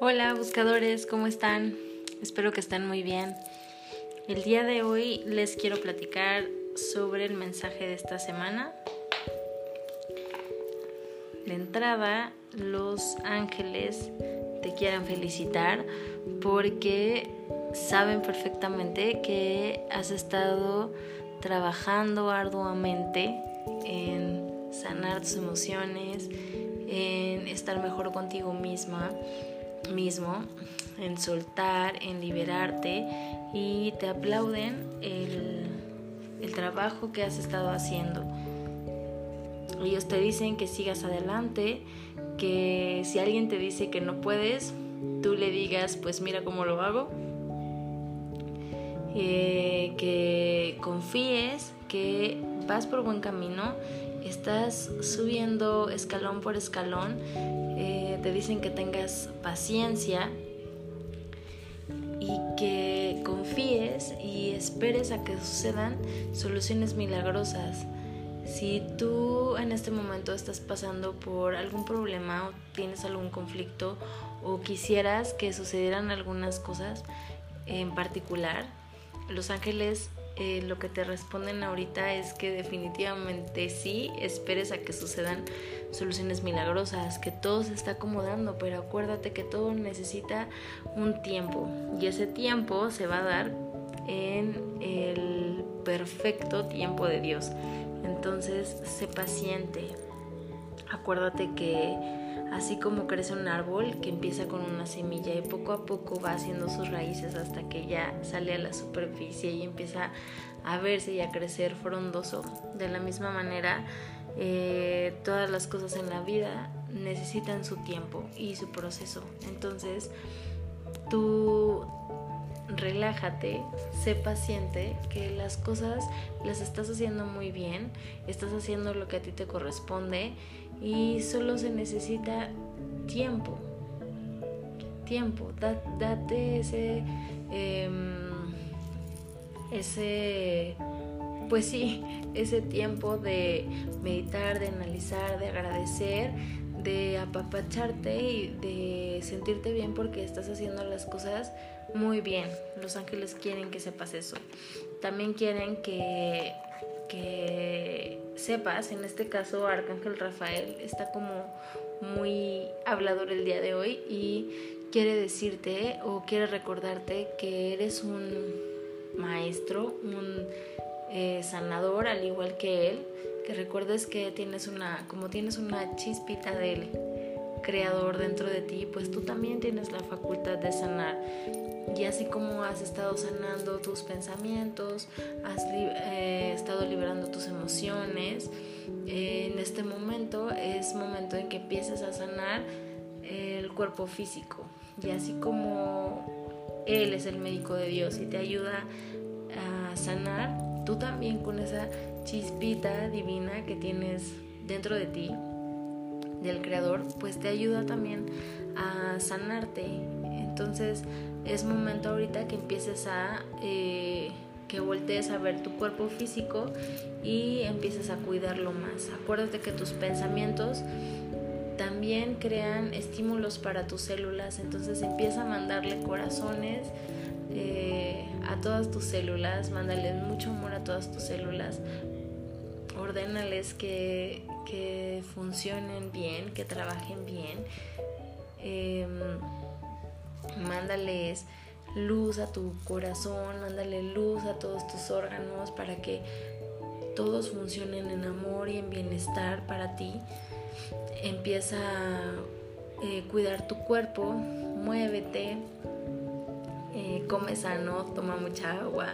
Hola buscadores, ¿cómo están? Espero que estén muy bien. El día de hoy les quiero platicar sobre el mensaje de esta semana. De entrada, los ángeles te quieren felicitar porque saben perfectamente que has estado trabajando arduamente en sanar tus emociones, en estar mejor contigo misma mismo, en soltar, en liberarte y te aplauden el, el trabajo que has estado haciendo. Ellos te dicen que sigas adelante, que si alguien te dice que no puedes, tú le digas, pues mira cómo lo hago. Eh, que confíes, que vas por buen camino, estás subiendo escalón por escalón eh, te dicen que tengas paciencia y que confíes y esperes a que sucedan soluciones milagrosas. Si tú en este momento estás pasando por algún problema o tienes algún conflicto o quisieras que sucedieran algunas cosas en particular, los ángeles eh, lo que te responden ahorita es que definitivamente sí, esperes a que sucedan soluciones milagrosas, que todo se está acomodando, pero acuérdate que todo necesita un tiempo y ese tiempo se va a dar en el perfecto tiempo de Dios. Entonces, sé paciente. Acuérdate que así como crece un árbol que empieza con una semilla y poco a poco va haciendo sus raíces hasta que ya sale a la superficie y empieza a verse y a crecer frondoso. De la misma manera, eh, todas las cosas en la vida necesitan su tiempo y su proceso. Entonces, tú relájate, sé paciente, que las cosas las estás haciendo muy bien, estás haciendo lo que a ti te corresponde y solo se necesita tiempo. Tiempo, date ese, em, ese, pues sí, ese tiempo de meditar, de analizar, de agradecer, de apapacharte y de sentirte bien porque estás haciendo las cosas muy bien. Los ángeles quieren que sepas eso. También quieren que, que sepas, en este caso Arcángel Rafael está como muy hablador el día de hoy y quiere decirte o quiere recordarte que eres un maestro, un eh, sanador al igual que él, que recuerdes que tienes una, como tienes una chispita del creador dentro de ti, pues tú también tienes la facultad de sanar y así como has estado sanando tus pensamientos, has eh, estado liberando tus emociones, en este momento es momento en que empieces a sanar el cuerpo físico. Y así como Él es el médico de Dios y te ayuda a sanar, tú también con esa chispita divina que tienes dentro de ti, del Creador, pues te ayuda también a sanarte. Entonces, es momento ahorita que empieces a... Eh, que voltees a ver tu cuerpo físico y empieces a cuidarlo más. Acuérdate que tus pensamientos también crean estímulos para tus células, entonces empieza a mandarle corazones eh, a todas tus células, mándales mucho amor a todas tus células, ordénales que, que funcionen bien, que trabajen bien. Em, mándales luz a tu corazón, mándale luz a todos tus órganos para que todos funcionen en amor y en bienestar para ti. Empieza a eh, cuidar tu cuerpo, muévete, eh, come sano, toma mucha agua,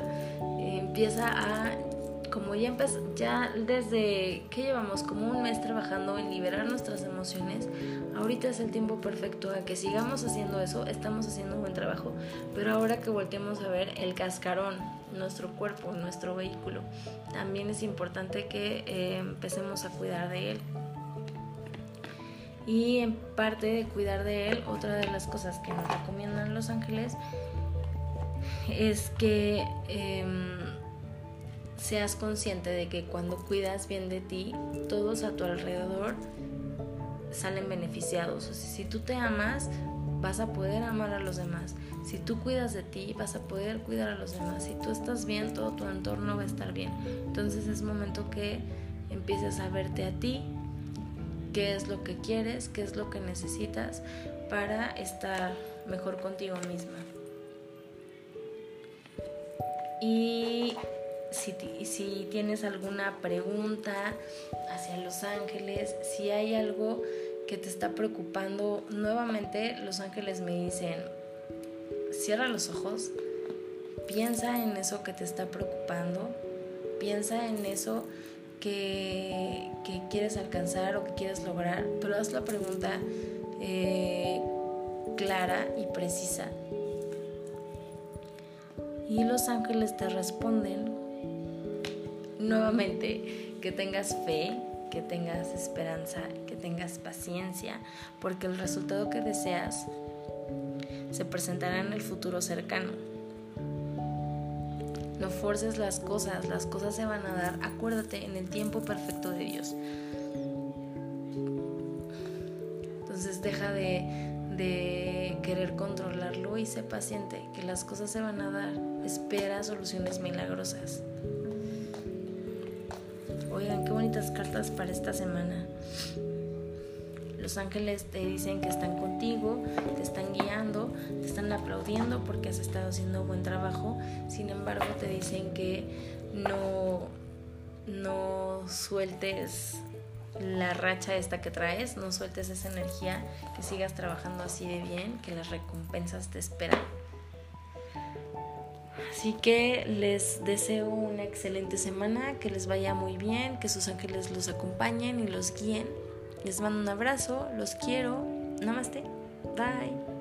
empieza a como ya ya desde que llevamos como un mes trabajando en liberar nuestras emociones, ahorita es el tiempo perfecto a que sigamos haciendo eso, estamos haciendo un buen trabajo, pero ahora que volteemos a ver el cascarón, nuestro cuerpo, nuestro vehículo, también es importante que eh, empecemos a cuidar de él. Y en parte de cuidar de él, otra de las cosas que nos recomiendan los ángeles es que em, seas consciente de que cuando cuidas bien de ti, todos a tu alrededor salen beneficiados. O si tú te amas, vas a poder amar a los demás. Si tú cuidas de ti, vas a poder cuidar a los demás. Si tú estás bien, todo tu entorno va a estar bien. Entonces es momento que empieces a verte a ti, qué es lo que quieres, qué es lo que necesitas para estar mejor contigo misma. Y si, si, tienes alguna pregunta hacia Los Ángeles, si hay algo que te está preocupando, nuevamente Los Ángeles me dicen, cierra los ojos, piensa en eso que te está preocupando, piensa en eso que, quieres alcanzar o que quieres lograr, pero haz la pregunta eh, clara y precisa. Y los ángeles te responden nuevamente que tengas fe, que tengas esperanza, que tengas paciencia, porque el resultado que deseas se presentará en el futuro cercano. No forces las cosas, las cosas se van a dar, acuérdate, en el tiempo perfecto de Dios. Entonces deja de, de querer controlarlo y sé paciente, que las cosas se van a dar. Espera soluciones milagrosas. Oigan, qué bonitas cartas para esta semana. Los ángeles te dicen que están contigo, te están guiando, te están aplaudiendo porque has estado haciendo buen trabajo. Sin embargo, te dicen que no, no sueltes la racha esta que traes, no sueltes esa energía, que sigas trabajando así de bien, que las recompensas te esperan. Así que les deseo una excelente semana, que les vaya muy bien, que sus ángeles los acompañen y los guíen les mando un abrazo, los quiero. Namaste. Bye.